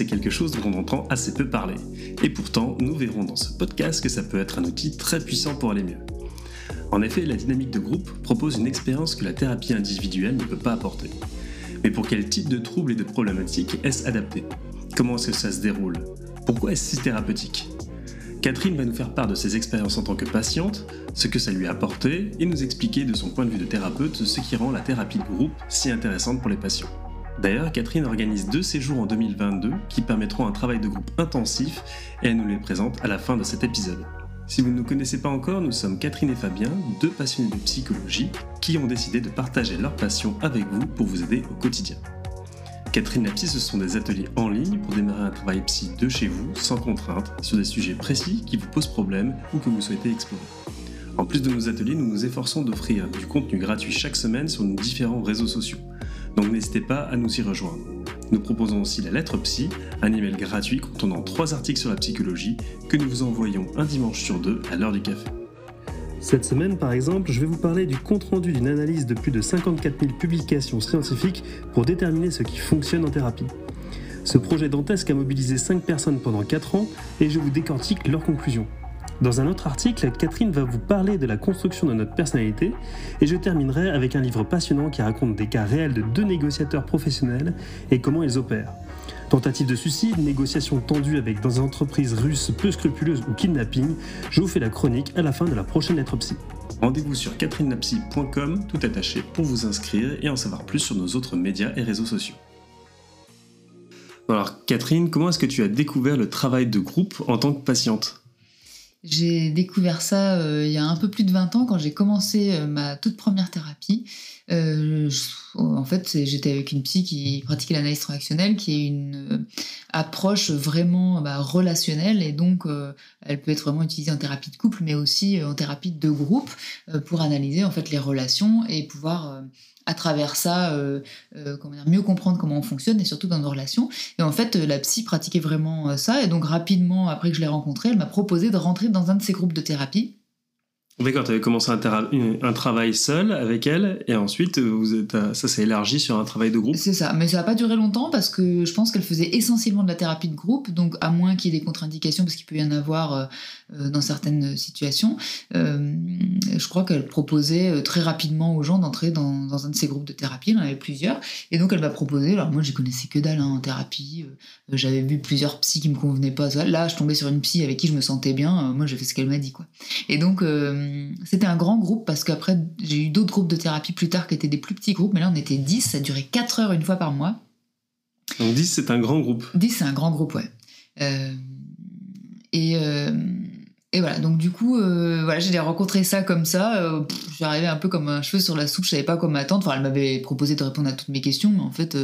c'est quelque chose dont on entend assez peu parler. Et pourtant, nous verrons dans ce podcast que ça peut être un outil très puissant pour aller mieux. En effet, la dynamique de groupe propose une expérience que la thérapie individuelle ne peut pas apporter. Mais pour quel type de troubles et de problématiques est-ce adapté? Comment est-ce que ça se déroule? Pourquoi est-ce si thérapeutique? Catherine va nous faire part de ses expériences en tant que patiente, ce que ça lui a apporté, et nous expliquer de son point de vue de thérapeute ce qui rend la thérapie de groupe si intéressante pour les patients. D'ailleurs, Catherine organise deux séjours en 2022 qui permettront un travail de groupe intensif et elle nous les présente à la fin de cet épisode. Si vous ne nous connaissez pas encore, nous sommes Catherine et Fabien, deux passionnés de psychologie qui ont décidé de partager leur passion avec vous pour vous aider au quotidien. Catherine Lapsy, ce sont des ateliers en ligne pour démarrer un travail psy de chez vous, sans contrainte, sur des sujets précis qui vous posent problème ou que vous souhaitez explorer. En plus de nos ateliers, nous nous efforçons d'offrir du contenu gratuit chaque semaine sur nos différents réseaux sociaux. Donc n'hésitez pas à nous y rejoindre. Nous proposons aussi la lettre psy, un email gratuit contenant trois articles sur la psychologie que nous vous envoyons un dimanche sur deux à l'heure du café. Cette semaine, par exemple, je vais vous parler du compte-rendu d'une analyse de plus de 54 000 publications scientifiques pour déterminer ce qui fonctionne en thérapie. Ce projet dantesque a mobilisé 5 personnes pendant 4 ans et je vous décortique leurs conclusions. Dans un autre article, Catherine va vous parler de la construction de notre personnalité et je terminerai avec un livre passionnant qui raconte des cas réels de deux négociateurs professionnels et comment ils opèrent. Tentative de suicide, négociations tendues avec des entreprises russes peu scrupuleuses ou kidnapping, je vous fais la chronique à la fin de la prochaine lettre psy. Rendez-vous sur catherinelapsy.com tout attaché pour vous inscrire et en savoir plus sur nos autres médias et réseaux sociaux. Alors Catherine, comment est-ce que tu as découvert le travail de groupe en tant que patiente? J'ai découvert ça euh, il y a un peu plus de 20 ans quand j'ai commencé euh, ma toute première thérapie. Euh, en fait, j'étais avec une psy qui pratiquait l'analyse transactionnelle, qui est une approche vraiment bah, relationnelle, et donc elle peut être vraiment utilisée en thérapie de couple, mais aussi en thérapie de groupe, pour analyser en fait les relations et pouvoir à travers ça, comment dire, mieux comprendre comment on fonctionne et surtout dans nos relations. Et en fait, la psy pratiquait vraiment ça. Et donc, rapidement, après que je l'ai rencontrée, elle m'a proposé de rentrer dans un de ses groupes de thérapie. D'accord, tu avais commencé un, travail seul avec elle et ensuite vous êtes, ça s'est élargi sur un travail de groupe C'est ça, mais ça n'a pas duré longtemps parce que je pense qu'elle faisait essentiellement de la thérapie de groupe, donc à moins qu'il y ait des contre-indications parce qu'il peut y en avoir euh, euh, dans certaines situations, euh, je crois qu'elle proposait très rapidement aux gens d'entrer dans, un de ces groupes de thérapie, il en avait plusieurs, et donc elle m'a proposé, alors moi j'y connaissais que dalle hein, en thérapie, j'avais vu plusieurs psys qui me convenaient pas, là je tombais sur une psy avec qui je me sentais bien, moi j'ai fait ce qu'elle m'a dit quoi. Et donc euh, c'était un grand groupe parce qu'après, j'ai eu d'autres groupes de thérapie plus tard qui étaient des plus petits groupes, mais là on était 10, ça durait 4 heures une fois par mois. Donc 10, c'est un grand groupe 10, c'est un grand groupe, ouais. Euh, et, euh, et, voilà, donc du coup, voilà, j'ai rencontré ça comme ça. J'arrivais un peu comme un cheveu sur la soupe, je savais pas quoi m'attendre. Enfin, elle m'avait proposé de répondre à toutes mes questions, mais en fait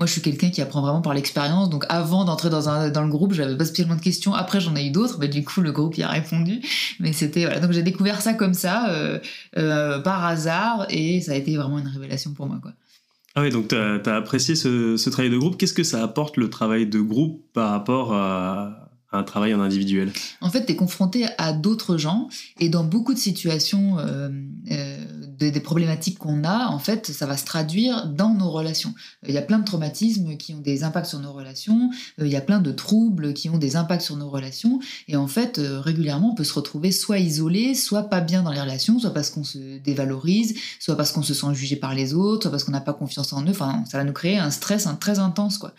moi, je suis quelqu'un qui apprend vraiment par l'expérience. Donc, avant d'entrer dans, dans le groupe, j'avais pas spécialement de questions. Après, j'en ai eu d'autres. Mais du coup, le groupe y a répondu. Mais c'était voilà. Donc, j'ai découvert ça comme ça, euh, euh, par hasard, et ça a été vraiment une révélation pour moi, quoi. Ah oui, donc tu as, apprécié ce, ce travail de groupe. Qu'est-ce que ça apporte le travail de groupe par rapport à, un travail en individuel? En fait, tu es confronté à d'autres gens et dans beaucoup de situations, euh, euh, des, problématiques qu'on a, en fait, ça va se traduire dans nos relations. Il y a plein de traumatismes qui ont des impacts sur nos relations, euh, il y a plein de troubles qui ont des impacts sur nos relations et en fait, régulièrement, on peut se retrouver soit isolé, soit pas bien dans les relations, soit parce qu'on se dévalorise, soit parce qu'on se sent jugé par les autres, soit parce qu'on n'a pas confiance en eux. Enfin, ça va nous créer un stress très intense, quoi.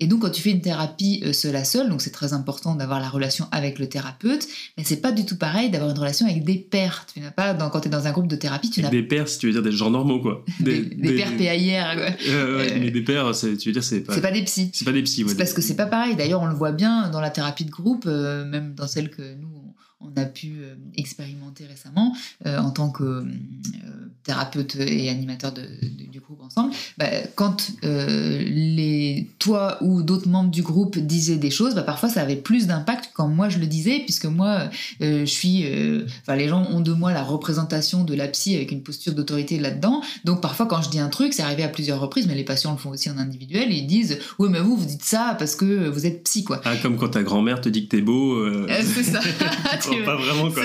Et donc, quand tu fais une thérapie euh, seul à seul, donc c'est très important d'avoir la relation avec le thérapeute, mais c'est pas du tout pareil d'avoir une relation avec des pairs. Tu n'as pas, quand tu es dans un groupe de thérapie, tu n'as Des pairs, si tu veux dire des gens normaux, quoi. Des, des, pairs PAIR, quoi. Euh, mais des pairs, tu veux dire, c'est pas. C'est pas des psys. C'est pas des psys, ouais. parce que c'est pas pareil. D'ailleurs, on le voit bien dans la thérapie de groupe, euh, même dans celle que nous, on a pu euh, expérimenter récemment en tant que euh, thérapeute et animateur de, du groupe ensemble, bah, quand les, toi ou d'autres membres du groupe disaient des choses, bah, parfois ça avait plus d'impact quand moi je le disais, puisque moi je suis, enfin les gens ont de moi la représentation de la psy avec une posture d'autorité là-dedans, donc parfois quand je dis un truc, c'est arrivé à plusieurs reprises, mais les patients le font aussi en individuel, et ils disent oui mais vous vous dites ça parce que vous êtes psy quoi. Ah, comme quand ta grand-mère te dit que t'es beau. c'est ça. pas vraiment quoi.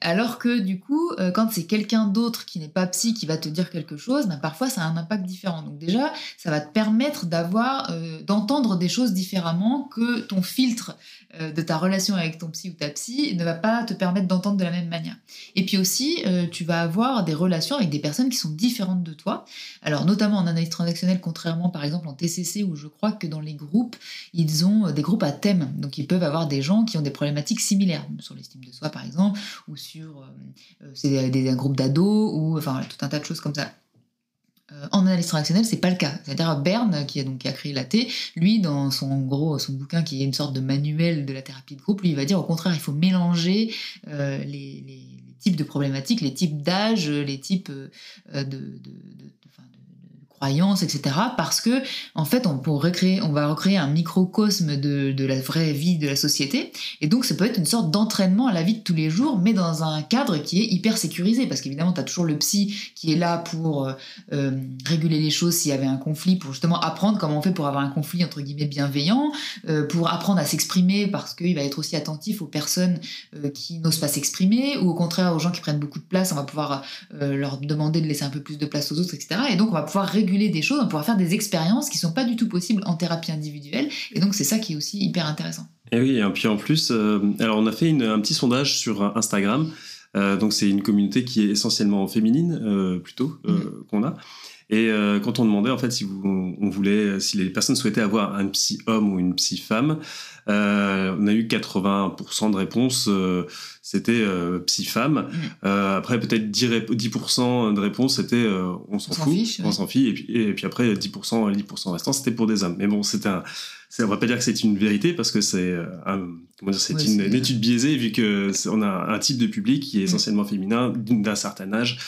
Alors que du coup, euh, quand c'est quelqu'un d'autre qui n'est pas psy qui va te dire quelque chose, ben parfois ça a un impact différent. Donc déjà, ça va te permettre d'avoir, euh, d'entendre des choses différemment que ton filtre euh, de ta relation avec ton psy ou ta psy ne va pas te permettre d'entendre de la même manière. Et puis aussi, euh, tu vas avoir des relations avec des personnes qui sont différentes de toi. Alors notamment en analyse transactionnelle, contrairement par exemple en TCC où je crois que dans les groupes, ils ont des groupes à thème. Donc ils peuvent avoir des gens qui ont des problématiques similaires sur l'estime de soi par exemple, ou sur c'est des, un groupe d'ados enfin tout un tas de choses comme ça. Euh, en analyse transactionnelle, c'est pas le cas. C'est-à-dire Berne, qui a donc a créé la T, lui, dans son gros son bouquin qui est une sorte de manuel de la thérapie de groupe, lui, il va dire au contraire, il faut mélanger euh, les, types de problématiques, les types d'âge, les types euh, de croyances, etc. Parce que, en fait, on, pour recréer, on va recréer un microcosme de, la vraie vie de la société. Et donc, ça peut être une sorte d'entraînement à la vie de tous les jours, mais dans un cadre qui est hyper sécurisé. Parce qu'évidemment, tu as toujours le psy qui est là pour euh, euh, réguler les choses s'il y avait un conflit, pour justement apprendre comment on fait pour avoir un conflit, entre guillemets, bienveillant, euh, pour apprendre à s'exprimer, parce qu'il va être aussi attentif aux personnes qui n'osent pas s'exprimer, ou au contraire aux gens qui prennent beaucoup de place, on va pouvoir leur demander de laisser un peu plus de place aux autres, etc. Et donc, on va pouvoir réguler des choses, on pourra faire des expériences qui sont pas du tout possibles en thérapie individuelle. Et donc c'est ça qui est aussi hyper intéressant. Et oui, et puis en plus, euh, alors on a fait un petit sondage sur Instagram. Euh, donc c'est une communauté qui est essentiellement féminine euh, plutôt mm. qu'on a. Et quand on demandait en fait si vous, on voulait, si les personnes souhaitaient avoir un psy homme ou une psy femme, euh, on a eu 80% de réponses, euh, c'était euh, psy-femme. Mm. après, peut-être 10%, de réponses, c'était on s'en fout, on s'en fiche. Et puis, et puis après, 10%, 10% restants, c'était pour des hommes. Mais bon, c'était un, on va pas dire que c'est une vérité parce que c'est comment dire, c'est une, étude biaisée vu que on a un type de public qui est mm. essentiellement féminin d'un certain âge.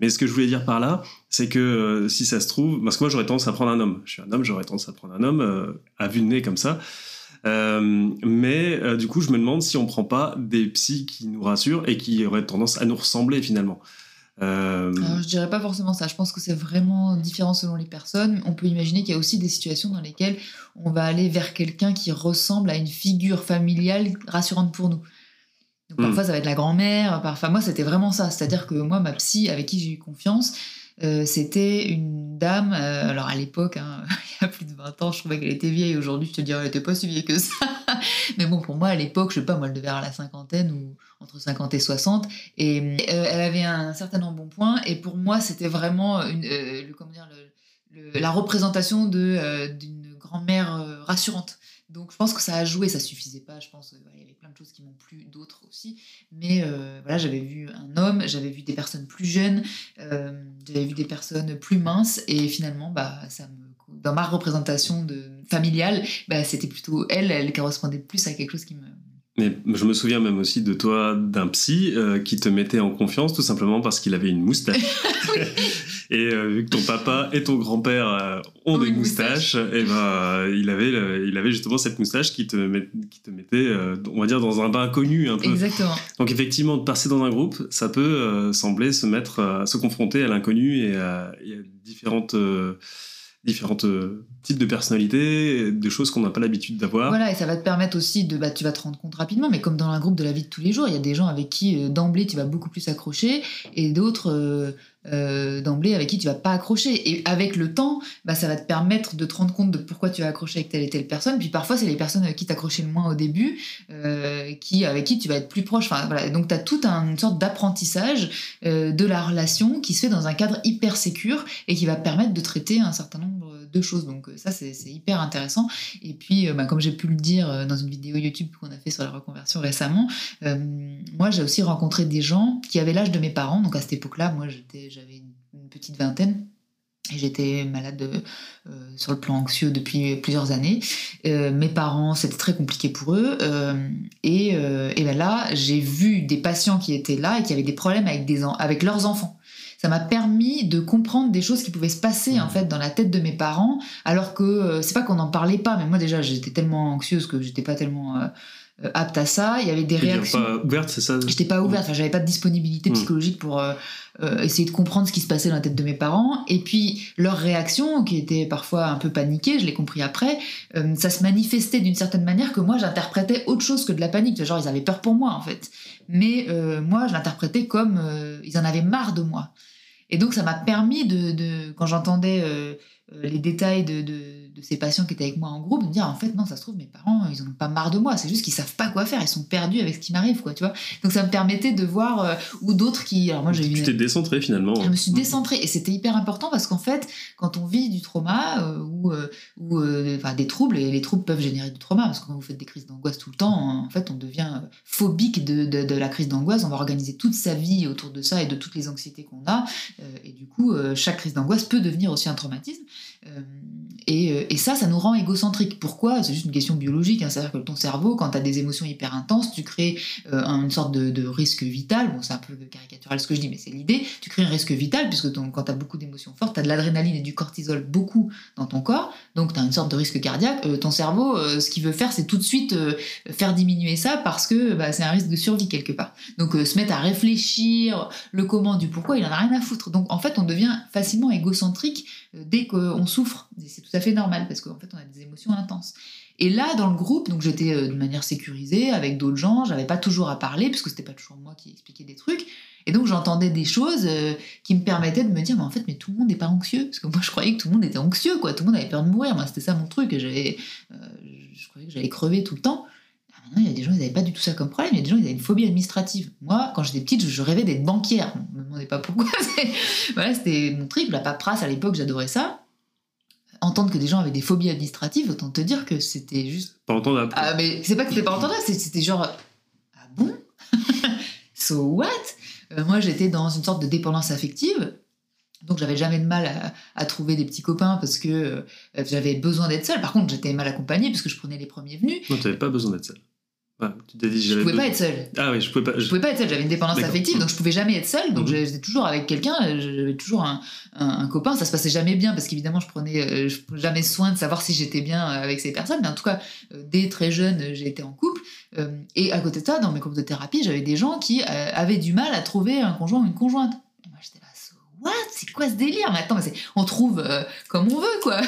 Mais ce que je voulais dire par là, c'est que si ça se trouve, parce que moi j'aurais tendance à prendre un homme. Je suis un homme, j'aurais tendance à prendre un homme à vue de nez comme ça. Euh, mais euh, du coup, je me demande si on prend pas des psys qui nous rassurent et qui auraient tendance à nous ressembler finalement. Euh... Alors, je dirais pas forcément ça. Je pense que c'est vraiment différent selon les personnes. On peut imaginer qu'il y a aussi des situations dans lesquelles on va aller vers quelqu'un qui ressemble à une figure familiale rassurante pour nous. Donc, hmm. parfois, ça va être la grand-mère. Parfois, moi, c'était vraiment ça. C'est-à-dire que moi, ma psy, avec qui j'ai eu confiance, euh, c'était une dame, euh, alors à l'époque, hein, il y a plus de 20 ans, je trouvais qu'elle était vieille. Aujourd'hui, je te dirais, elle n'était pas si vieille que ça. Mais bon, pour moi, à l'époque, je sais pas, moi, elle devait avoir la cinquantaine ou entre 50 et 60. Et euh, elle avait un certain embonpoint. Et pour moi, c'était vraiment comment dire, la représentation d'une grand-mère rassurante. Donc je pense que ça a joué, ça suffisait pas, je pense. il y avait plein de choses qui m'ont plu, d'autres aussi. Mais voilà, j'avais vu homme, j'avais vu des personnes plus jeunes, euh, j'avais vu des personnes plus minces, et finalement, bah, ça me, dans ma représentation de, familiale, bah, c'était plutôt elle, elle correspondait plus à quelque chose qui me, mais je me souviens même aussi de toi, d'un psy euh, qui te mettait en confiance tout simplement parce qu'il avait une moustache. et euh, vu que ton papa et ton grand-père euh, ont des moustaches, et eh ben il avait il avait justement cette moustache qui te qui te mettait on va dire dans un bain inconnu un peu. Exactement. Donc effectivement de passer dans un groupe, ça peut sembler se mettre se confronter à l'inconnu et à, et à différentes différentes euh, types de personnalités, des choses qu'on n'a pas l'habitude d'avoir. Voilà, et ça va te permettre aussi de, bah, tu vas te rendre compte rapidement, mais comme dans un groupe de la vie de tous les jours, il y a des gens avec qui euh, d'emblée tu vas beaucoup plus accrocher, et d'autres euh, euh, d'emblée avec qui tu vas pas accrocher. Et avec le temps, bah, ça va te permettre de te rendre compte de pourquoi tu as accroché avec telle et telle personne. Puis parfois, c'est les personnes avec qui t'accrochais le moins au début, euh, qui, avec qui tu vas être plus proche. Enfin, voilà. Donc, tu as toute une sorte d'apprentissage euh, de la relation qui se fait dans un cadre hyper sécure et qui va permettre de traiter un certain nombre de choses. Donc, ça, c'est hyper intéressant. Et puis, bah, comme j'ai pu le dire dans une vidéo YouTube qu'on a fait sur la reconversion récemment, moi, j'ai aussi rencontré des gens qui avaient l'âge de mes parents. Donc, à cette époque-là, moi, j'avais une petite vingtaine. Et j'étais malade euh, sur le plan anxieux depuis plusieurs années. Euh, mes parents, c'était très compliqué pour eux. Euh, et, et ben là, j'ai vu des patients qui étaient là et qui avaient des problèmes avec, des avec leurs enfants. Ça m'a permis de comprendre des choses qui pouvaient se passer en fait dans la tête de mes parents, alors que c'est pas qu'on n'en parlait pas, mais moi déjà j'étais tellement anxieuse que j'étais pas tellement euh, apte à ça. Il y avait des réactions. pas ouverte, c'est ça J'étais pas ouverte, enfin, j'avais pas de disponibilité hmm. psychologique pour euh, euh, essayer de comprendre ce qui se passait dans la tête de mes parents. Et puis, leurs réactions, qui étaient parfois un peu paniquées, je l'ai compris après, ça se manifestait d'une certaine manière que moi, j'interprétais autre chose que de la panique. Genre, ils avaient peur pour moi, en fait. Mais moi, je l'interprétais comme ils en avaient marre de moi. Et donc, ça m'a permis de, quand j'entendais les détails de, de ces patients qui étaient avec moi en groupe, me dire en fait non ça se trouve mes parents ils ont pas marre de moi, c'est juste qu'ils savent pas quoi faire, ils sont perdus avec ce qui m'arrive quoi, tu vois. Donc ça me permettait de voir euh, ou d'autres qui alors moi j'ai tu t'es décentré finalement. Je me suis décentrée. Et c'était hyper important parce qu'en fait quand on vit du trauma euh, ou euh, ou enfin des troubles et les troubles peuvent générer du trauma parce que quand vous faites des crises d'angoisse tout le temps, en fait on devient phobique de, de, la crise d'angoisse, on va organiser toute sa vie autour de ça et de toutes les anxiétés qu'on a. Et du coup chaque crise d'angoisse peut devenir aussi un traumatisme et, et ça ça nous rend égocentrique. Pourquoi? C'est juste une question biologique. Hein. C'est-à-dire que ton cerveau, quand tu as des émotions hyper intenses, tu crées euh, une sorte de, risque vital. Bon, c'est un peu caricatural ce que je dis, mais c'est l'idée. Tu crées un risque vital, puisque quand tu as beaucoup d'émotions fortes, tu as de l'adrénaline et du cortisol beaucoup dans ton corps. Donc, tu as une sorte de risque cardiaque. Euh, ton cerveau, euh, ce qu'il veut faire, c'est tout de suite faire diminuer ça parce que bah, c'est un risque de survie quelque part. Donc, se mettre à réfléchir le comment, du pourquoi, il en a rien à foutre. Donc, en fait, on devient facilement égocentrique dès qu'on souffre. C'est tout à fait normal parce qu'en fait, on a des émotions intenses. Et là, dans le groupe, donc j'étais euh, de manière sécurisée avec d'autres gens, j'avais pas toujours à parler, puisque c'était pas toujours moi qui expliquais des trucs. Et donc j'entendais des choses euh, qui me permettaient de me dire, mais en fait, mais tout le monde n'est pas anxieux. Parce que moi, je croyais que tout le monde était anxieux, quoi. Tout le monde avait peur de mourir. Moi, c'était ça mon truc. J'avais, euh, je croyais que j'allais crever tout le temps. Ah, maintenant, il y a des gens, ils n'avaient pas du tout ça comme problème. Il y a des gens, ils avaient une phobie administrative. Moi, quand j'étais petite, je, rêvais d'être banquière. On me demandait pas pourquoi. voilà, c'était mon truc. La paperasse, à l'époque, j'adorais ça entendre que des gens avaient des phobies administratives, autant te dire que c'était juste. Pas entendable. Ah, mais c'est pas que c'était pas entendable, c'était genre. Ah bon? So what? Euh, Moi, j'étais dans une sorte de dépendance affective. Donc, j'avais jamais de mal à, trouver des petits copains parce que euh, j'avais besoin d'être seule. Par contre, j'étais mal accompagnée parce que je prenais les premiers venus. Non, tu n'avais pas besoin d'être seule. Tu t'es dit, je pouvais pas être seule. Ah oui, je pouvais pas. Je, pouvais pas être seule. J'avais une dépendance affective, donc je pouvais jamais être seule. Donc mhm. j'étais toujours avec quelqu'un. J'avais toujours un, un, copain. Ça se passait jamais bien parce qu'évidemment je prenais euh, jamais soin de savoir si j'étais bien avec ces personnes. Mais en tout cas, euh, dès très jeune, été en couple. Euh, et à côté de ça, dans mes groupes de thérapie, j'avais des gens qui avaient du mal à trouver un conjoint ou une conjointe. Et moi j'étais là, what? C'est quoi ce délire? Mais attends, on trouve euh, comme on veut, quoi.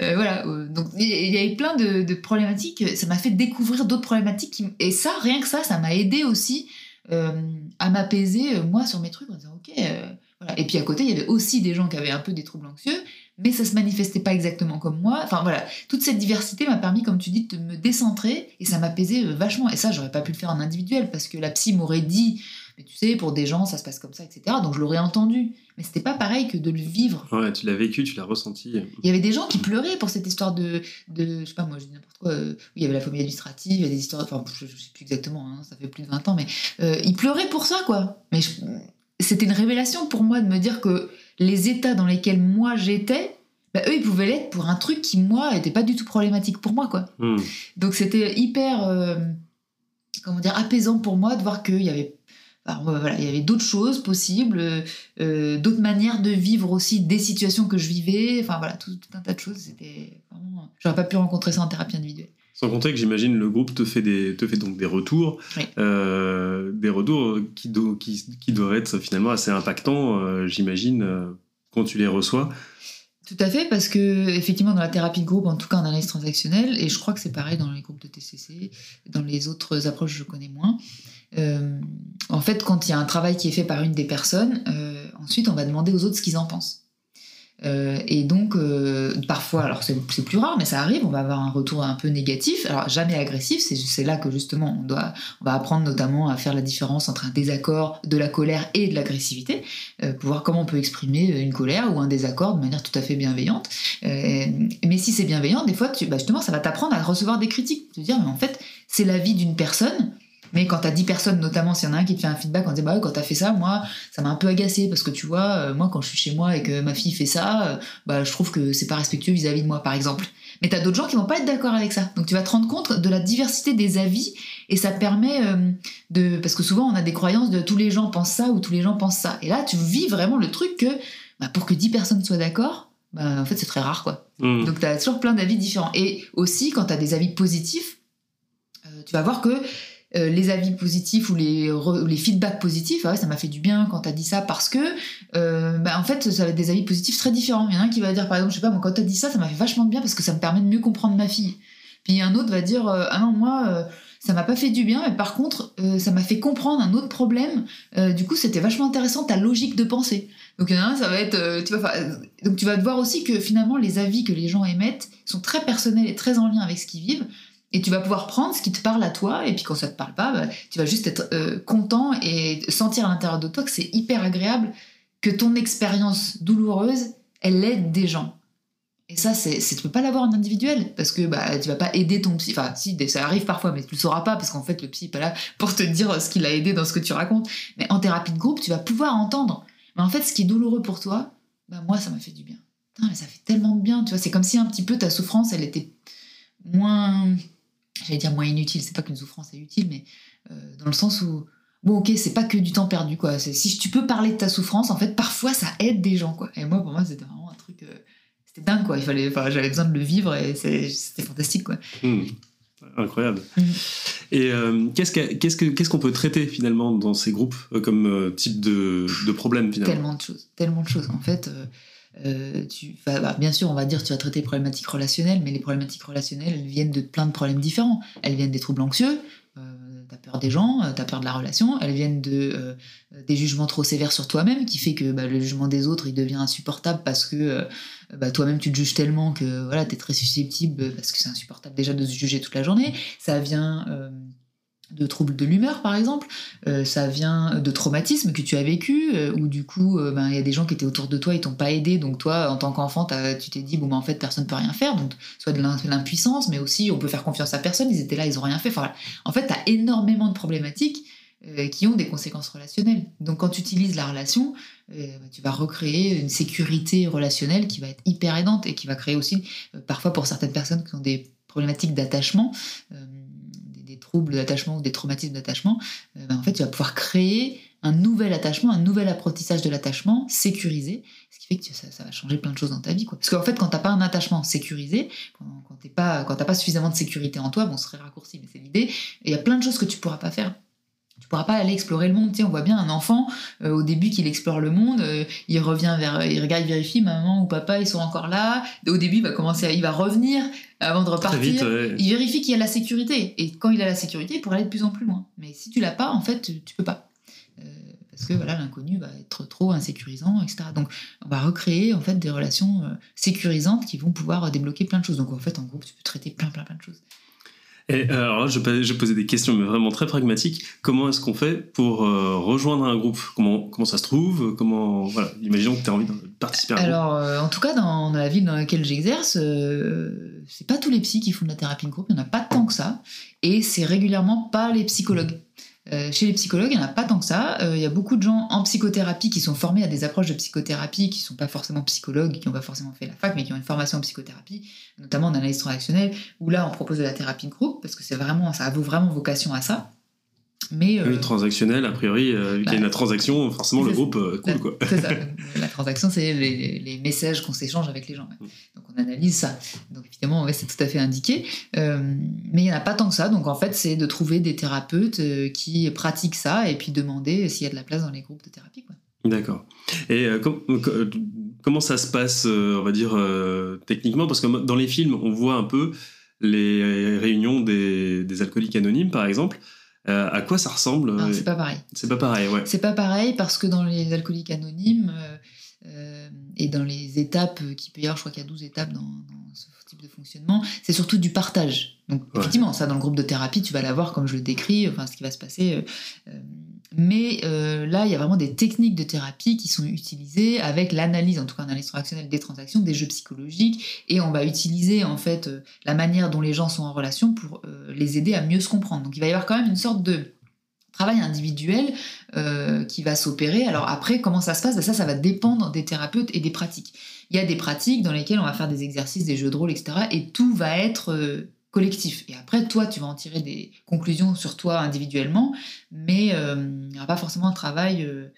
Euh, voilà. Euh, donc il y, a eu plein de, problématiques. Ça m'a fait découvrir d'autres problématiques. Et ça, rien que ça, ça m'a aidé aussi à m'apaiser, moi, sur mes trucs, en disant, ok. Voilà. Et puis à côté, il y avait aussi des gens qui avaient un peu des troubles anxieux, mais ça se manifestait pas exactement comme moi. Enfin voilà, toute cette diversité m'a permis, comme tu dis, de me décentrer et ça m'apaisait vachement. Et ça, j'aurais pas pu le faire en individuel parce que la psy m'aurait dit mais tu sais, pour des gens, ça se passe comme ça, etc. Donc je l'aurais entendu. Mais c'était pas pareil que de le vivre. Ouais, tu l'as vécu, tu l'as ressenti. Il y avait des gens qui pleuraient pour cette histoire de. de je sais pas, moi, je dis n'importe quoi. Euh, il y avait la famille administrative, il y a des histoires. Enfin, je, sais plus exactement, hein, ça fait plus de 20 ans, mais euh, ils pleuraient pour ça, quoi. Mais c'était une révélation pour moi de me dire que les états dans lesquels moi j'étais, bah, eux, ils pouvaient l'être pour un truc qui, moi, était pas du tout problématique pour moi, quoi. Hmm. Donc c'était hyper. Euh, comment dire, apaisant pour moi de voir qu'il y avait voilà, il y avait d'autres choses possibles, euh, d'autres manières de vivre aussi des situations que je vivais. Enfin voilà, tout, un tas de choses. C'était vraiment. J'aurais pas pu rencontrer ça en thérapie individuelle. Sans compter que j'imagine le groupe te fait des te fait donc des retours, euh, des retours qui, qui, qui doivent être finalement assez impactants, euh, j'imagine, quand tu les reçois. Tout à fait, parce que effectivement dans la thérapie de groupe, en tout cas en analyse transactionnelle, et je crois que c'est pareil dans les groupes de TCC, dans les autres approches je connais moins. Euh, en fait, quand il y a un travail qui est fait par une des personnes, euh, ensuite on va demander aux autres ce qu'ils en pensent. Euh, et donc, parfois, alors c'est plus rare, mais ça arrive, on va avoir un retour un peu négatif, alors jamais agressif, c'est là que justement on, doit, on va apprendre notamment à faire la différence entre un désaccord, de la colère et de l'agressivité, pour voir comment on peut exprimer une colère ou un désaccord de manière tout à fait bienveillante. mais si c'est bienveillant, des fois, bah justement, ça va t'apprendre à recevoir des critiques, te dire, mais en fait, c'est la vie d'une personne, mais quand t'as 10 personnes, notamment s'il y en a un qui te fait un feedback en disant bah quand t'as fait ça, moi ça m'a un peu agacé parce que tu vois, euh, moi quand je suis chez moi et que ma fille fait ça, euh, bah je trouve que c'est pas respectueux vis-à-vis de moi par exemple. Mais t'as d'autres gens qui vont pas être d'accord avec ça. Donc tu vas te rendre compte de la diversité des avis et ça permet euh, de parce que souvent on a des croyances de tous les gens pensent ça ou tous les gens pensent ça. Et là tu vis vraiment le truc que bah, pour que 10 personnes soient d'accord, bah, en fait c'est très rare quoi. Mmh. Donc t'as toujours plein d'avis différents. Et aussi quand t'as des avis positifs, tu vas voir que euh, les avis positifs ou les, les feedbacks positifs, ah ça m'a fait du bien quand t'as dit ça parce que, euh, bah, en fait, ça va être des avis positifs très différents. Il y en a un qui va dire, par exemple, je sais pas, moi, quand t'as dit ça, ça m'a fait vachement de bien parce que ça me permet de mieux comprendre ma fille. Puis un autre va dire, euh, ah non, moi, ça m'a pas fait du bien, mais par contre, ça m'a fait comprendre un autre problème. Du coup, c'était vachement intéressant ta logique de pensée. Donc, ça va être. tu vas, donc, tu vas voir aussi que finalement, les avis que les gens émettent sont très personnels et très en lien avec ce qu'ils vivent. Et tu vas pouvoir prendre ce qui te parle à toi, et puis quand ça te parle pas, bah, tu vas juste être euh, content et sentir à l'intérieur de toi que c'est hyper agréable que ton expérience douloureuse, elle aide des gens. Et ça, c'est, tu peux pas l'avoir en individuel parce que bah, tu vas pas aider ton psy. Enfin, si, ça arrive parfois, mais tu le sauras pas parce qu'en fait, le psy est pas là pour te dire ce qu'il a aidé dans ce que tu racontes. Mais en thérapie de groupe, tu vas pouvoir entendre. Mais en fait, ce qui est douloureux pour toi, bah, moi, ça m'a fait du bien. Putain, mais ça fait tellement de bien. Tu vois, c'est comme si un petit peu ta souffrance, elle était moins. J'allais dire moins inutile. C'est pas qu'une souffrance est utile, mais euh, dans le sens où. Bon, ok, c'est pas que du temps perdu, quoi. Si tu peux parler de ta souffrance, en fait, parfois, ça aide des gens, quoi. Et moi, pour moi, c'était vraiment un truc. euh, c'était dingue, quoi. Il fallait, j'avais besoin de le vivre et c'était fantastique, quoi. Hmm. Incroyable. Mhm. Et euh, qu'est-ce que- qu'est-ce que- qu'est-ce qu'on peut traiter finalement dans ces groupes euh, comme type de, de problème finalement? Tellement de choses, tellement de choses. En fait, euh, bah, bien sûr, on va dire tu vas traiter les problématiques relationnelles, mais les problématiques relationnelles, elles viennent de plein de problèmes différents. Elles viennent des troubles anxieux, euh, t'as peur des gens, euh, t'as peur de la relation. Elles viennent de euh, des jugements trop sévères sur toi-même, qui fait que bah, le jugement des autres, il devient insupportable parce que euh, bah, toi-même tu te juges tellement que voilà, t'es très susceptible parce que c'est insupportable déjà de se juger toute la journée. Ça vient de troubles de l'humeur, par exemple. Euh, ça vient de traumatismes que tu as vécu, euh, où du coup, euh, ben, il y a des gens qui étaient autour de toi, ils t'ont pas aidé, donc toi, en tant qu'enfant, tu t'es dit, bon, ben, en fait, personne peut rien faire, donc soit de l'im- l'impuissance, mais aussi on peut faire confiance à personne, ils étaient là, ils ont rien fait. En fait, tu as énormément de problématiques euh, qui ont des conséquences relationnelles. Donc quand tu utilises la relation, ben, tu vas recréer une sécurité relationnelle qui va être hyper aidante et qui va créer aussi, parfois pour certaines personnes qui ont des problématiques d'attachement, troubles d'attachement ou des traumatismes d'attachement, euh, ben, en fait, tu vas pouvoir créer un nouvel attachement, un nouvel apprentissage de l'attachement sécurisé, ce qui fait que ça, va changer plein de choses dans ta vie. Quoi. Parce qu'en fait, quand t'as pas un attachement sécurisé, quand, quand t'es pas, pas suffisamment de sécurité en toi, bon, ce serait raccourci, mais c'est l'idée. Il y a plein de choses que tu pourras pas faire. Tu pourras pas aller explorer le monde. Tu sais, on voit bien un enfant euh, au début qu'il explore le monde, euh, il revient vers, il regarde, il vérifie, maman ou papa, ils sont encore là. Au début, il va commencer, il va revenir avant de repartir. vite, ouais. Il vérifie qu'il y a la sécurité. Et quand il a la sécurité, il pourra aller de plus en plus loin. Mais si tu l'as pas, en fait, tu, peux pas. Euh, parce que voilà, l'inconnu va être trop insécurisant, etc. Donc, on va recréer en fait des relations euh, sécurisantes qui vont pouvoir débloquer plein de choses. Donc, en fait, en groupe, tu peux traiter plein, plein, plein de choses. Et euh, alors là, je, poser des questions, mais vraiment très pragmatiques. Comment est-ce qu'on fait pour euh, rejoindre un groupe? Comment, ça se trouve? Comment voilà, Imaginons que tu as envie de participer à un. Alors, euh, en tout cas, dans, dans la ville dans laquelle j'exerce, euh, c'est pas tous les psys qui font de la thérapie de groupe, il n'y en a pas tant que ça, et c'est régulièrement pas les psychologues. Euh, chez les psychologues, il n'y en a pas tant que ça. Euh, Il y a beaucoup de gens en psychothérapie qui sont formés à des approches de psychothérapie qui sont pas forcément psychologues, qui n'ont pas forcément fait la fac, mais qui ont une formation en psychothérapie, notamment en analyse transactionnelle, où là, on propose de la thérapie de groupe, parce que c'est vraiment, ça a vraiment vocation à ça. Mais, euh, Oui, transactionnel, a priori, euh, vu qu'il y a bah, une transaction, forcément le groupe euh, cool La- quoi. C'est ça. La transaction, c'est les, les messages qu'on s'échange avec les gens. ouais. Mm. Donc on analyse ça. Donc évidemment, ouais, c'est tout à fait indiqué. Euh, mais il n'y en a pas tant que ça. Donc en fait, c'est de trouver des thérapeutes euh, qui pratiquent ça et puis demander s'il y a de la place dans les groupes de thérapie. Quoi. D'accord. Et euh, com- euh, comment ça se passe, euh, on va dire, euh, techniquement? Parce que dans les films, on voit un peu les réunions des, des alcooliques anonymes, par exemple. Euh, à quoi ça ressemble euh, c'est pas pareil. C'est pas pareil, ouais. C'est pas pareil parce que dans les alcooliques anonymes euh, et dans les étapes qui peut y avoir, je crois qu'il y a 12 étapes dans, dans ce type de fonctionnement, c'est surtout du partage. Donc Ouais. effectivement, ça dans le groupe de thérapie, tu vas l'avoir comme je le décris, enfin ce qui va se passer. euh, mais euh, là, il y a vraiment des techniques de thérapie qui sont utilisées avec l'analyse, en tout cas en analyse transactionnelle des transactions, des jeux psychologiques, et on va utiliser en fait euh, la manière dont les gens sont en relation pour euh, les aider à mieux se comprendre. Donc il va y avoir quand même une sorte de travail individuel qui va s'opérer. Alors après, comment ça se passe? Ben Ça, ça va dépendre des thérapeutes et des pratiques. Il y a des pratiques dans lesquelles on va faire des exercices, des jeux de rôle, etc. Et tout va être collectif. Et après, toi, tu vas en tirer des conclusions sur toi individuellement, mais euh, il n'y aura pas forcément un travail euh,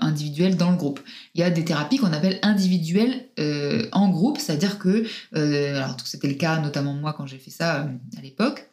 individuel dans le groupe. Il y a des thérapies qu'on appelle individuelles euh, en groupe, c'est-à-dire que, euh, alors c'était le cas notamment moi quand j'ai fait ça euh, à l'époque,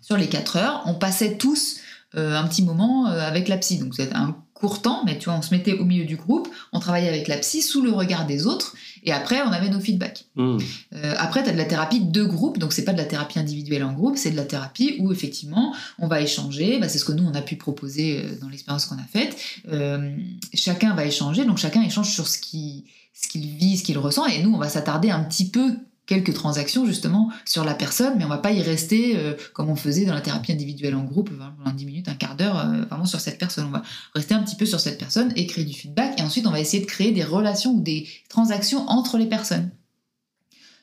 sur les 4 heures, on passait tous un petit moment avec la psy. Donc c'est un court temps, mais tu vois, on se mettait au milieu du groupe, on travaillait avec la psy sous le regard des autres, et après, on avait nos feedbacks. Mmh. Euh, après, tu as de la thérapie de groupe, donc c'est pas de la thérapie individuelle en groupe, c'est de la thérapie où effectivement, on va échanger, bah, c'est ce que nous, on a pu proposer euh, dans l'expérience qu'on a faite. Euh, chacun va échanger, donc chacun échange sur ce qu'il ce qu'il vit, ce qu'il ressent, et nous, on va s'attarder un petit peu quelques transactions justement sur la personne, mais on va pas y rester euh, comme on faisait dans la thérapie individuelle en groupe, pendant 10 minutes, un quart d'heure, euh, vraiment sur cette personne. On va rester un petit peu sur cette personne et créer du feedback, et ensuite on va essayer de créer des relations ou des transactions entre les personnes.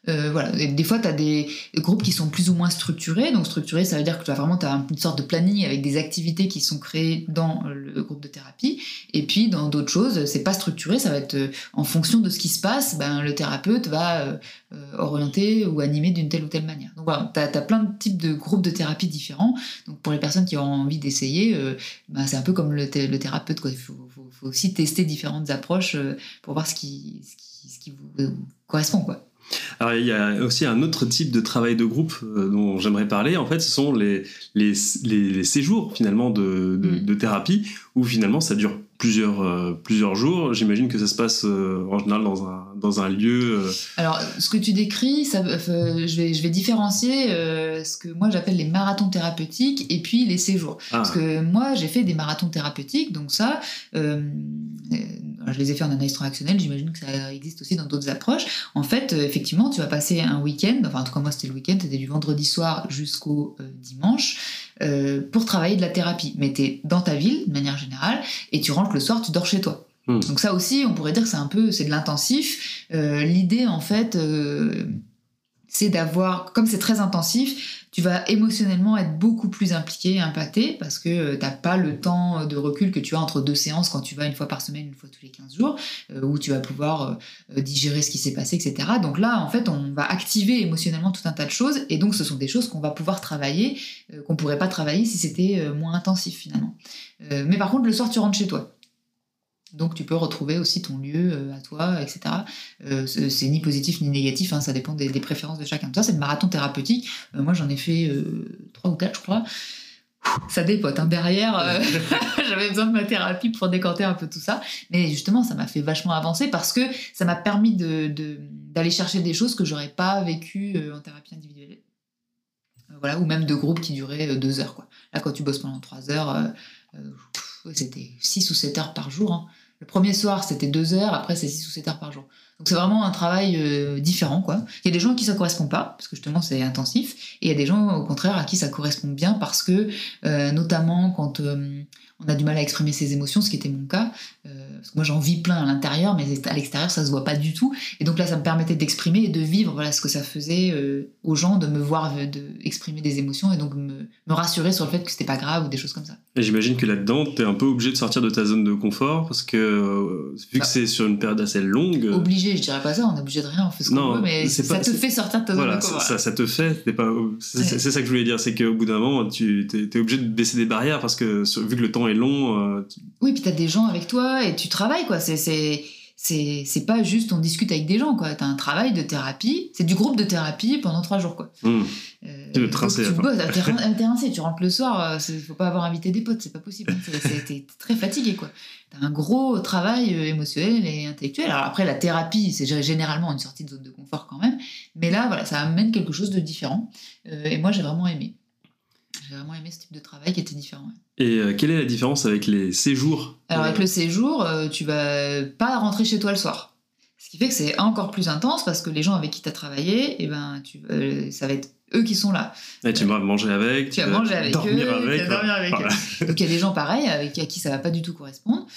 Euh, voilà. des fois, tu as des groupes qui sont plus ou moins structurés. Donc, structuré, ça veut dire que tu as vraiment as une sorte de planning avec des activités qui sont créées dans le groupe de thérapie. Et puis, dans d'autres choses, c'est pas structuré. Ça va être euh, en fonction de ce qui se passe, ben, le thérapeute va euh, orienter ou animer d'une telle ou telle manière. Donc, voilà, tu as, plein de types de groupes de thérapie différents. Donc, pour les personnes qui ont envie d'essayer, ben, c'est un peu comme le, thérapeute. Il faut, aussi tester différentes approches pour voir ce qui, ce qui, vous correspond. Quoi. Alors, il y a aussi un autre type de travail de groupe euh, dont j'aimerais parler. En fait, ce sont les, les, les, séjours finalement de, de, mm. de, thérapie où finalement ça dure plusieurs, euh, plusieurs jours. J'imagine que ça se passe euh, en général dans un, dans un lieu. Alors, ce que tu décris, ça, je, vais, je vais différencier ce que moi j'appelle les marathons thérapeutiques et puis les séjours. Ah. Parce que moi, j'ai fait des marathons thérapeutiques, donc ça, je les ai fait en analyse transactionnelle, j'imagine que ça existe aussi dans d'autres approches. En fait, effectivement, tu vas passer un week-end, enfin en tout cas moi c'était le week-end, c'était du vendredi soir jusqu'au dimanche. Euh, pour travailler de la thérapie. Mais tu es dans ta ville, de manière générale, et tu rentres le soir, tu dors chez toi. Hmm. Donc ça aussi, on pourrait dire que c'est un peu, c'est de l'intensif. Euh, l'idée, en fait, euh, c'est d'avoir, comme c'est très intensif, tu vas émotionnellement être beaucoup plus impliqué impacté parce que euh, tu n'as pas le temps de recul que tu as entre deux séances quand tu vas une fois par semaine, une fois tous les 15 jours, euh, où tu vas pouvoir euh, digérer ce qui s'est passé, etc. Donc là, en fait, on va activer émotionnellement tout un tas de choses et donc ce sont des choses qu'on va pouvoir travailler, qu'on pourrait pas travailler si c'était moins intensif finalement. mais par contre, le soir, tu rentres chez toi. Donc tu peux retrouver aussi ton lieu euh, à toi, etc. Euh, c'est ni positif ni négatif, hein, ça dépend des, préférences de chacun. Ça, c'est le marathon thérapeutique. Euh, moi, j'en ai fait trois ou quatre, je crois. Ça dépote. Hein. Derrière, j'avais besoin de ma thérapie pour décanter un peu tout ça. Mais justement, ça m'a fait vachement avancer parce que ça m'a permis d'aller chercher des choses que j'aurais pas vécues en thérapie individuelle. voilà, ou même de groupes qui duraient deux heures. Quoi. Là, quand tu bosses pendant trois heures, c'était 6 ou 7 heures par jour. Hein. Le premier soir, c'était 2 heures, après, c'est 6 ou 7 heures par jour. Donc, c'est vraiment un travail euh, différent, quoi. Il y a des gens à qui ça correspond pas, parce que justement, c'est intensif, et il y a des gens, au contraire, à qui ça correspond bien, parce que, euh, notamment, quand euh, on a du mal à exprimer ses émotions, ce qui était mon cas. Parce que moi, j'en vis plein à l'intérieur, mais à l'extérieur, ça se voit pas du tout. Et donc là, ça me permettait d'exprimer et de vivre voilà, ce que ça faisait aux gens, de me voir de exprimer des émotions et donc me, me rassurer sur le fait que c'était pas grave ou des choses comme ça. Et j'imagine que là-dedans, tu es un peu obligé de sortir de ta zone de confort parce que vu que c'est sur une période assez longue. Obligé, je dirais pas ça, on est obligé de rien, on fait ce qu'on veut, mais ça te fait sortir de ta zone de confort. Ça, ça te fait, c'est ça que je voulais dire, c'est qu'au bout d'un moment, tu es, obligé de baisser des barrières parce que vu que le temps est long. Oui, puis tu as des gens avec toi et tu travailles, quoi. C'est, c'est, pas juste on discute avec des gens, quoi. Tu as un travail de thérapie, c'est du groupe de thérapie pendant trois jours, quoi. Mmh. Euh, tu bosses, t'es tu rentres le soir, il euh, faut pas avoir invité des potes, c'est pas possible. T'es très fatigué, quoi. T'as un gros travail euh, émotionnel et intellectuel. Alors après, la thérapie, c'est généralement une sortie de zone de confort quand même. Mais là, voilà, ça amène quelque chose de différent. et moi, j'ai vraiment aimé. J'ai vraiment aimé ce type de travail qui était différent. Et euh, quelle est la différence avec les séjours Alors avec le séjour, euh, tu vas pas rentrer chez toi le soir. Ce qui fait que c'est encore plus intense parce que les gens avec qui tu as travaillé, eh ben, tu, euh, ça va être eux qui sont là. Et tu vas manger avec, tu, vas manger avec dormir eux, avec, tu vas dormir avec eux. Donc il y a des gens pareils avec à qui ça va pas du tout correspondre,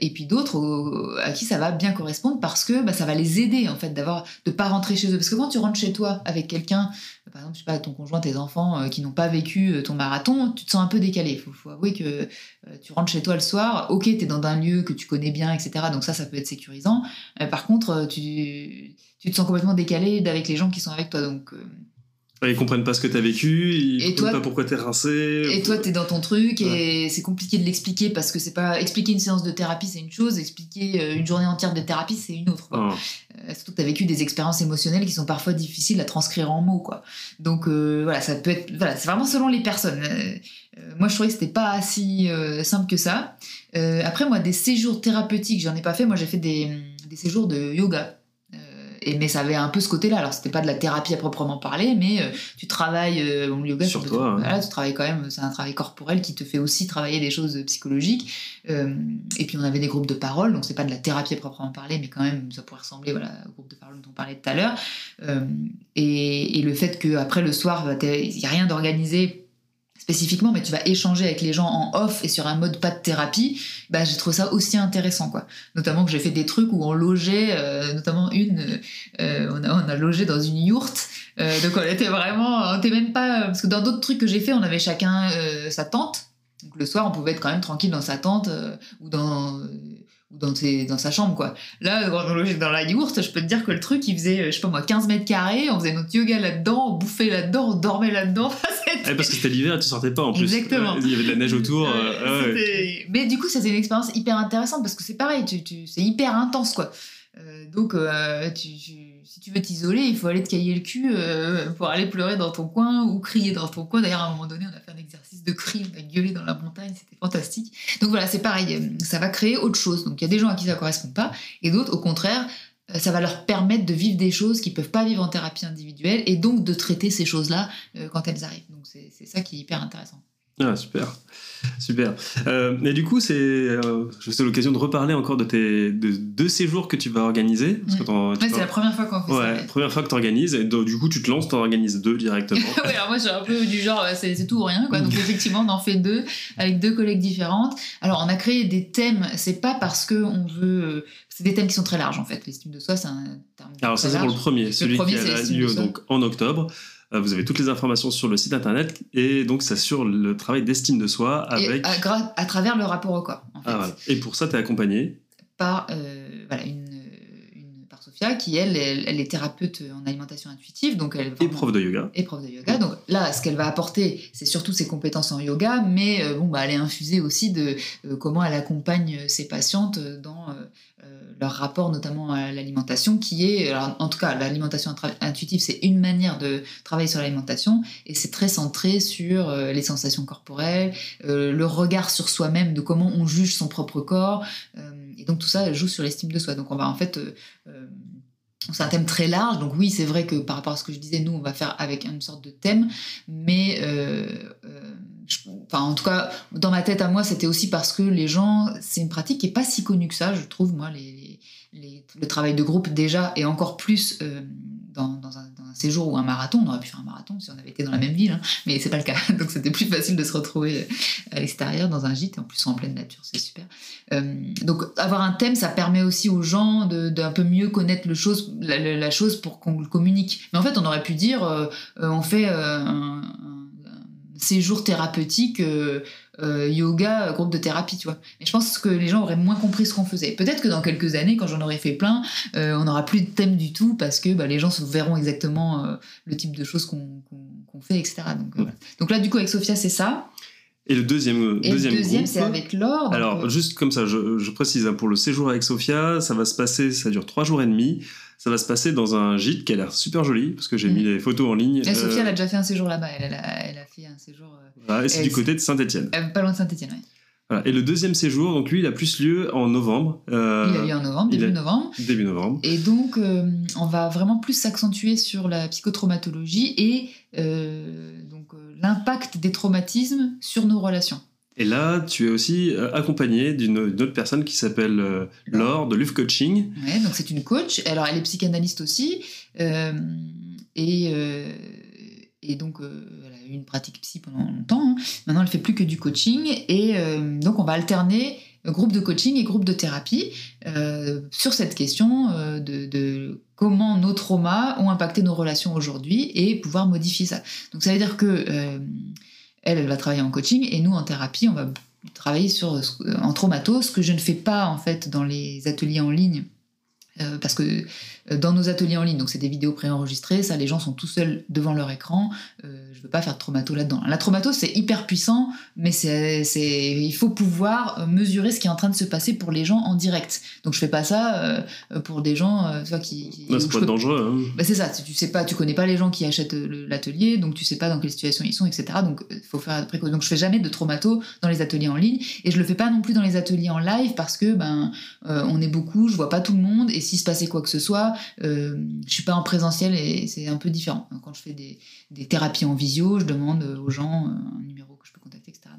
et puis d'autres à qui ça va bien correspondre parce que bah, ça va les aider en fait d'avoir de pas rentrer chez eux. Parce que quand tu rentres chez toi avec quelqu'un par exemple, je sais pas, ton conjoint, tes enfants euh, qui n'ont pas vécu euh, ton marathon, tu te sens un peu décalé. Il faut, avouer que euh, tu rentres chez toi le soir, ok, tu es dans un lieu que tu connais bien, etc. Donc ça, ça peut être sécurisant. par contre, tu, tu, te sens complètement décalé avec les gens qui sont avec toi. Donc Ils comprennent pas ce que tu as vécu, ils Et comprennent toi- pas pourquoi t'es rincé. Et toi, t'es dans ton truc et c'est compliqué de l'expliquer parce que c'est pas expliquer une séance de thérapie, c'est une chose, expliquer euh, une journée entière de thérapie, c'est une autre. quoi. Ah. Euh, surtout que tu as vécu des expériences émotionnelles qui sont parfois difficiles à transcrire en mots. Quoi. Donc euh, voilà, ça peut être. Voilà, c'est vraiment selon les personnes. Euh, moi, je trouvais que c'était pas si simple que ça. Après, moi, des séjours thérapeutiques, j'en ai pas fait. Moi, j'ai fait des, des séjours de yoga. Et, mais ça avait un peu ce côté-là. Alors, c'était pas de la thérapie à proprement parler, mais euh, tu travailles. euh, le yoga, Sur hein. Voilà, tu travailles quand même. C'est un travail corporel qui te fait aussi travailler des choses psychologiques. Euh, et puis on avait des groupes de parole, donc c'est pas de la thérapie à proprement parler, mais quand même ça pourrait ressembler voilà, au groupe de parole dont on parlait tout à l'heure. Et, et le fait qu'après le soir, bah, il n'y a rien d'organisé spécifiquement, mais tu vas échanger avec les gens en off et sur un mode pas de thérapie, bah, j'ai trouvé ça aussi intéressant. quoi. Notamment que j'ai fait des trucs où on logeait, euh, notamment une, euh, on, a, on a logé dans une yourte, euh, donc on était vraiment, on était même pas, parce que dans d'autres trucs que j'ai fait, on avait chacun euh, sa tente. Donc le soir, on pouvait être quand même tranquille dans sa tente ou dans, ou dans, ses- dans sa chambre, quoi. Là, logeait dans la yourte, je peux te dire que le truc, il faisait, euh, je sais pas moi, 15 mètres carrés, on faisait notre yoga là-dedans, on bouffait là-dedans, on dormait là-dedans. Ouais, parce que c'était l'hiver et tu sortais pas en plus. Exactement. Il y avait de la neige autour. euh, Euh, ouais, Mais du coup, ça c'est une expérience hyper intéressante parce que c'est pareil, tu, tu- c'est hyper intense quoi. Euh, donc, euh, tu- tu- si tu veux t'isoler, il faut aller te cailler le cul euh, pour aller pleurer dans ton coin ou crier dans ton coin. D'ailleurs, à un moment donné, on a de cri, on a gueulé dans la montagne, c'était fantastique. Donc voilà, c'est pareil, euh, ça va créer autre chose. Donc il y a des gens à qui ça correspond pas et d'autres, au contraire, euh, ça va leur permettre de vivre des choses qu'ils peuvent pas vivre en thérapie individuelle et donc de traiter ces choses-là euh, quand elles arrivent. Donc c'est ça qui est hyper intéressant. Ah, super. Super. Euh, et du coup, c'est euh, je sais l'occasion de reparler encore de tes de deux séjours que tu vas organiser. Parce que Ouais. c'est la première fois qu'on fait Ouais, ça. première fois que tu organises. Et donc, du coup, tu te lances, tu organises deux directement. ouais, alors moi, je suis un peu du genre, euh, c'est tout ou rien, quoi. Donc, effectivement, on en fait deux avec deux collègues différentes. Alors, on a créé des thèmes, c'est pas parce que on veut. euh, C'est des thèmes qui sont très larges, en fait. L'estime de soi, c'est un terme. Alors, ça, c'est pour le premier, celui premier, qui a lieu de donc, en octobre. Euh, Vous avez toutes les informations sur le site internet et donc ça sur le travail d'estime de soi avec. à, gra- à travers le rapport au corps, en fait. Ah, voilà. Et pour ça, tu es accompagné. par euh, voilà, une, Sophia, qui, elle, elle, elle est thérapeute en alimentation intuitive. Donc, elle Et prof de yoga. et prof de yoga. Donc là, ce qu'elle va apporter, c'est surtout ses compétences en yoga, mais euh, bon, bah, elle est infusée aussi de euh, comment elle accompagne euh, ses patientes dans euh, leur rapport notamment à l'alimentation, qui est, alors, en tout cas, l'alimentation intuitive, c'est une manière de travailler sur l'alimentation, et c'est très centré sur euh, les sensations corporelles, le regard sur soi-même, de comment on juge son propre corps, et donc tout ça joue sur l'estime de soi. Donc on va en fait euh, c'est un thème très large, donc oui, c'est vrai que par rapport à ce que je disais, nous, on va faire avec une sorte de thème, mais euh, euh, enfin, en tout cas, dans ma tête à moi, c'était aussi parce que les gens, c'est une pratique qui est pas si connue que ça, je trouve, moi, le travail de groupe déjà, et encore plus euh, dans, dans un séjour ou un marathon, on aurait pu faire un marathon si on avait été dans la même ville, hein, mais c'est pas le cas, donc c'était plus facile de se retrouver à l'extérieur dans un gîte, en plus en pleine nature, c'est super. Euh, donc avoir un thème, ça permet aussi aux gens de- d'un peu mieux connaître le chose, la, chose pour qu'on le communique. Mais en fait, on aurait pu dire, euh, euh, on fait euh, un séjour thérapeutique, euh, euh, yoga, groupe de thérapie, tu vois. Mais je pense que les gens auraient moins compris ce qu'on faisait. Peut-être que dans quelques années, quand j'en aurai fait plein, euh, on n'aura plus de thème du tout parce que bah, les gens se verront exactement le type de choses qu'on fait, etc. Donc. Donc là, du coup, avec Sophia, c'est ça. Et le deuxième, Et deuxième, le deuxième, groupe, c'est avec Laure. Alors, euh, juste comme ça, je, je précise, hein, pour le séjour avec Sophia, ça va se passer, ça dure trois jours et demi. Ça va se passer dans un gîte qui a l'air super joli, parce que j'ai Mhm. mis les photos en ligne. Et Sophia, Euh, elle a déjà fait un séjour là-bas. Elle, elle a, elle a fait un séjour euh, voilà, et c'est du côté de Saint-Etienne. euh, pas loin de Saint-Etienne. Et le deuxième séjour, donc lui, il a plus lieu en novembre. euh, Il a lieu en novembre, début a- novembre. Début novembre. Et donc, euh, on va vraiment plus s'accentuer sur la psychotraumatologie et euh, l'impact des traumatismes sur nos relations. Et là, tu es aussi euh, accompagné d'une autre personne qui s'appelle euh, Laure de Luf Coaching. Ouais, donc c'est une coach. Alors, elle est psychanalyste aussi. euh, et, euh, et donc, elle a eu une pratique psy pendant longtemps. hein. Maintenant, elle fait plus que du coaching. Et donc, on va alterner groupe de coaching et groupe de thérapie euh, sur cette question euh, de, comment nos traumas ont impacté nos relations aujourd'hui et pouvoir modifier ça. Donc, ça veut dire que euh, elle, elle va travailler en coaching et nous, en thérapie, on va travailler sur, en traumato, ce que je ne fais pas en fait dans les ateliers en ligne Euh, parce que euh, dans nos ateliers en ligne, donc c'est des vidéos préenregistrées, ça les gens sont tout seuls devant leur écran. Euh, je veux pas faire de traumato là-dedans. La traumato c'est hyper puissant, mais c'est, c'est, il faut pouvoir mesurer ce qui est en train de se passer pour les gens en direct. Donc je fais pas ça pour des gens qui. qui c'est pas dangereux. Hein. Bah, c'est ça. Tu sais pas, tu connais pas les gens qui achètent l'atelier, donc tu sais pas dans quelle situation ils sont, etc. Donc il faut faire précaution. Donc je fais jamais de traumato dans les ateliers en ligne et je le fais pas non plus dans les ateliers en live parce que ben on est beaucoup, je vois pas tout le monde et s'il se passait quoi que ce soit, euh, je suis pas en présentiel et c'est un peu différent. Quand je fais des, thérapies en visio, je demande aux gens euh, un numéro que je peux contacter, etc.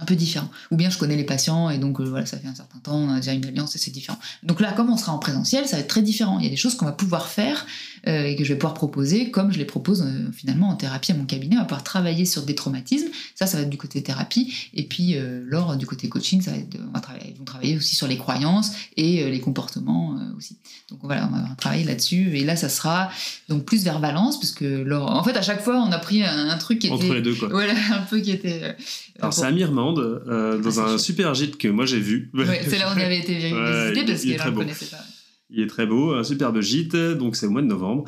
un peu différent. Ou bien je connais les patients et donc euh, voilà, ça fait un certain temps, on a déjà une alliance et c'est différent. Donc là, comme on sera en présentiel, ça va être très différent. Il y a des choses qu'on va pouvoir faire euh, et que je vais pouvoir proposer, comme je les propose euh, finalement en thérapie à mon cabinet. On va pouvoir travailler sur des traumatismes. Ça, ça va être du côté thérapie. Et puis, lors du côté coaching, ça va être, on va travailler, ils vont travailler aussi sur les croyances et les comportements aussi. Donc voilà, on va travailler là-dessus. Et là, ça sera donc plus vers Valence, parce que lors... en fait, à chaque fois, on a pris un, truc qui était. Entre les deux, quoi. Voilà, un peu qui était. Alors, c'est Euh, dans ah, un super gîte que moi j'ai vu. c'est là où on avait été visiter parce qu'elle ne connaissait pas. Il est très beau, un superbe gîte, donc c'est au mois de novembre.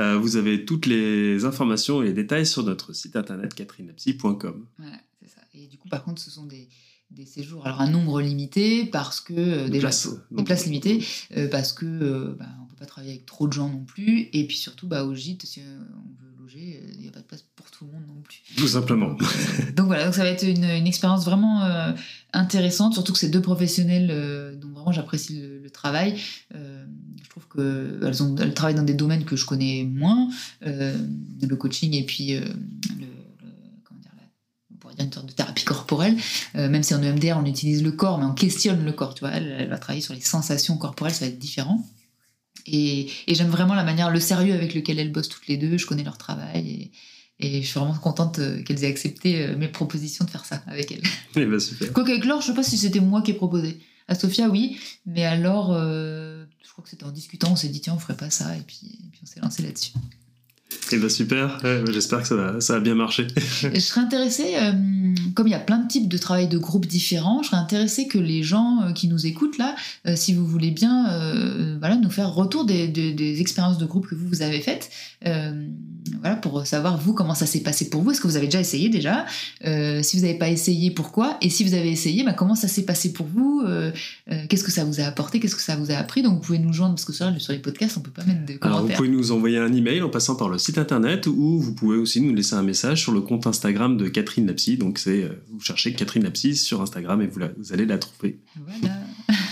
Euh, vous avez toutes les informations et les détails sur notre site internet catherinepsy.com. Voilà, c'est ça. Et du coup, par contre, ce sont des, des séjours, alors un nombre limité parce que euh, déjà des places limitées parce que bah, on peut pas travailler avec trop de gens non plus et puis surtout bah, au gîte si on veut il n'y a pas de place pour tout le monde non plus. Tout simplement. Donc, euh, voilà, donc ça va être une, expérience vraiment euh, intéressante, surtout que c'est deux professionnels euh, dont vraiment j'apprécie le, travail. je trouve qu'elles ont, elles travaillent dans des domaines que je connais moins, le coaching et puis le, comment dire, on pourrait dire une sorte de thérapie corporelle, même si en EMDR on utilise le corps, mais on questionne le corps. Tu vois, elle, elle va travailler sur les sensations corporelles, ça va être différent. Et, j'aime vraiment la manière, le sérieux avec lequel elles bossent toutes les deux. Je connais leur travail et, je suis vraiment contente euh, qu'elles aient accepté euh, mes propositions de faire ça avec elles. Eh ben, super. Quoique avec Laure, je sais pas si c'était moi qui ai proposé. À Sophia, oui, mais alors, euh, je crois que c'était en discutant, on s'est dit tiens, on ferait pas ça, et puis, et puis on s'est lancé là-dessus. Eh ben super, j'espère que ça va, ça va bien marcher. je serais intéressée, euh, comme il y a plein de types de travail de groupe différents, je serais intéressée que les gens euh, qui nous écoutent là, euh, si vous voulez bien voilà, nous faire retour des, des, expériences de groupe que vous, vous avez faites, voilà, pour savoir vous comment ça s'est passé pour vous. Est-ce que vous avez déjà essayé déjà? Si vous n'avez pas essayé, pourquoi? Et si vous avez essayé, bah, comment ça s'est passé pour vous? Qu'est-ce que ça vous a apporté? Qu'est-ce que ça vous a appris? Donc vous pouvez nous joindre, parce que sur, les podcasts, on peut pas mettre de commentaires. Alors vous pouvez nous envoyer un email en passant par le site internet ou vous pouvez aussi nous laisser un message sur le compte Instagram de Catherine Lapsy. Donc c'est euh, vous cherchez Catherine Lapsy sur Instagram et vous, allez la trouver.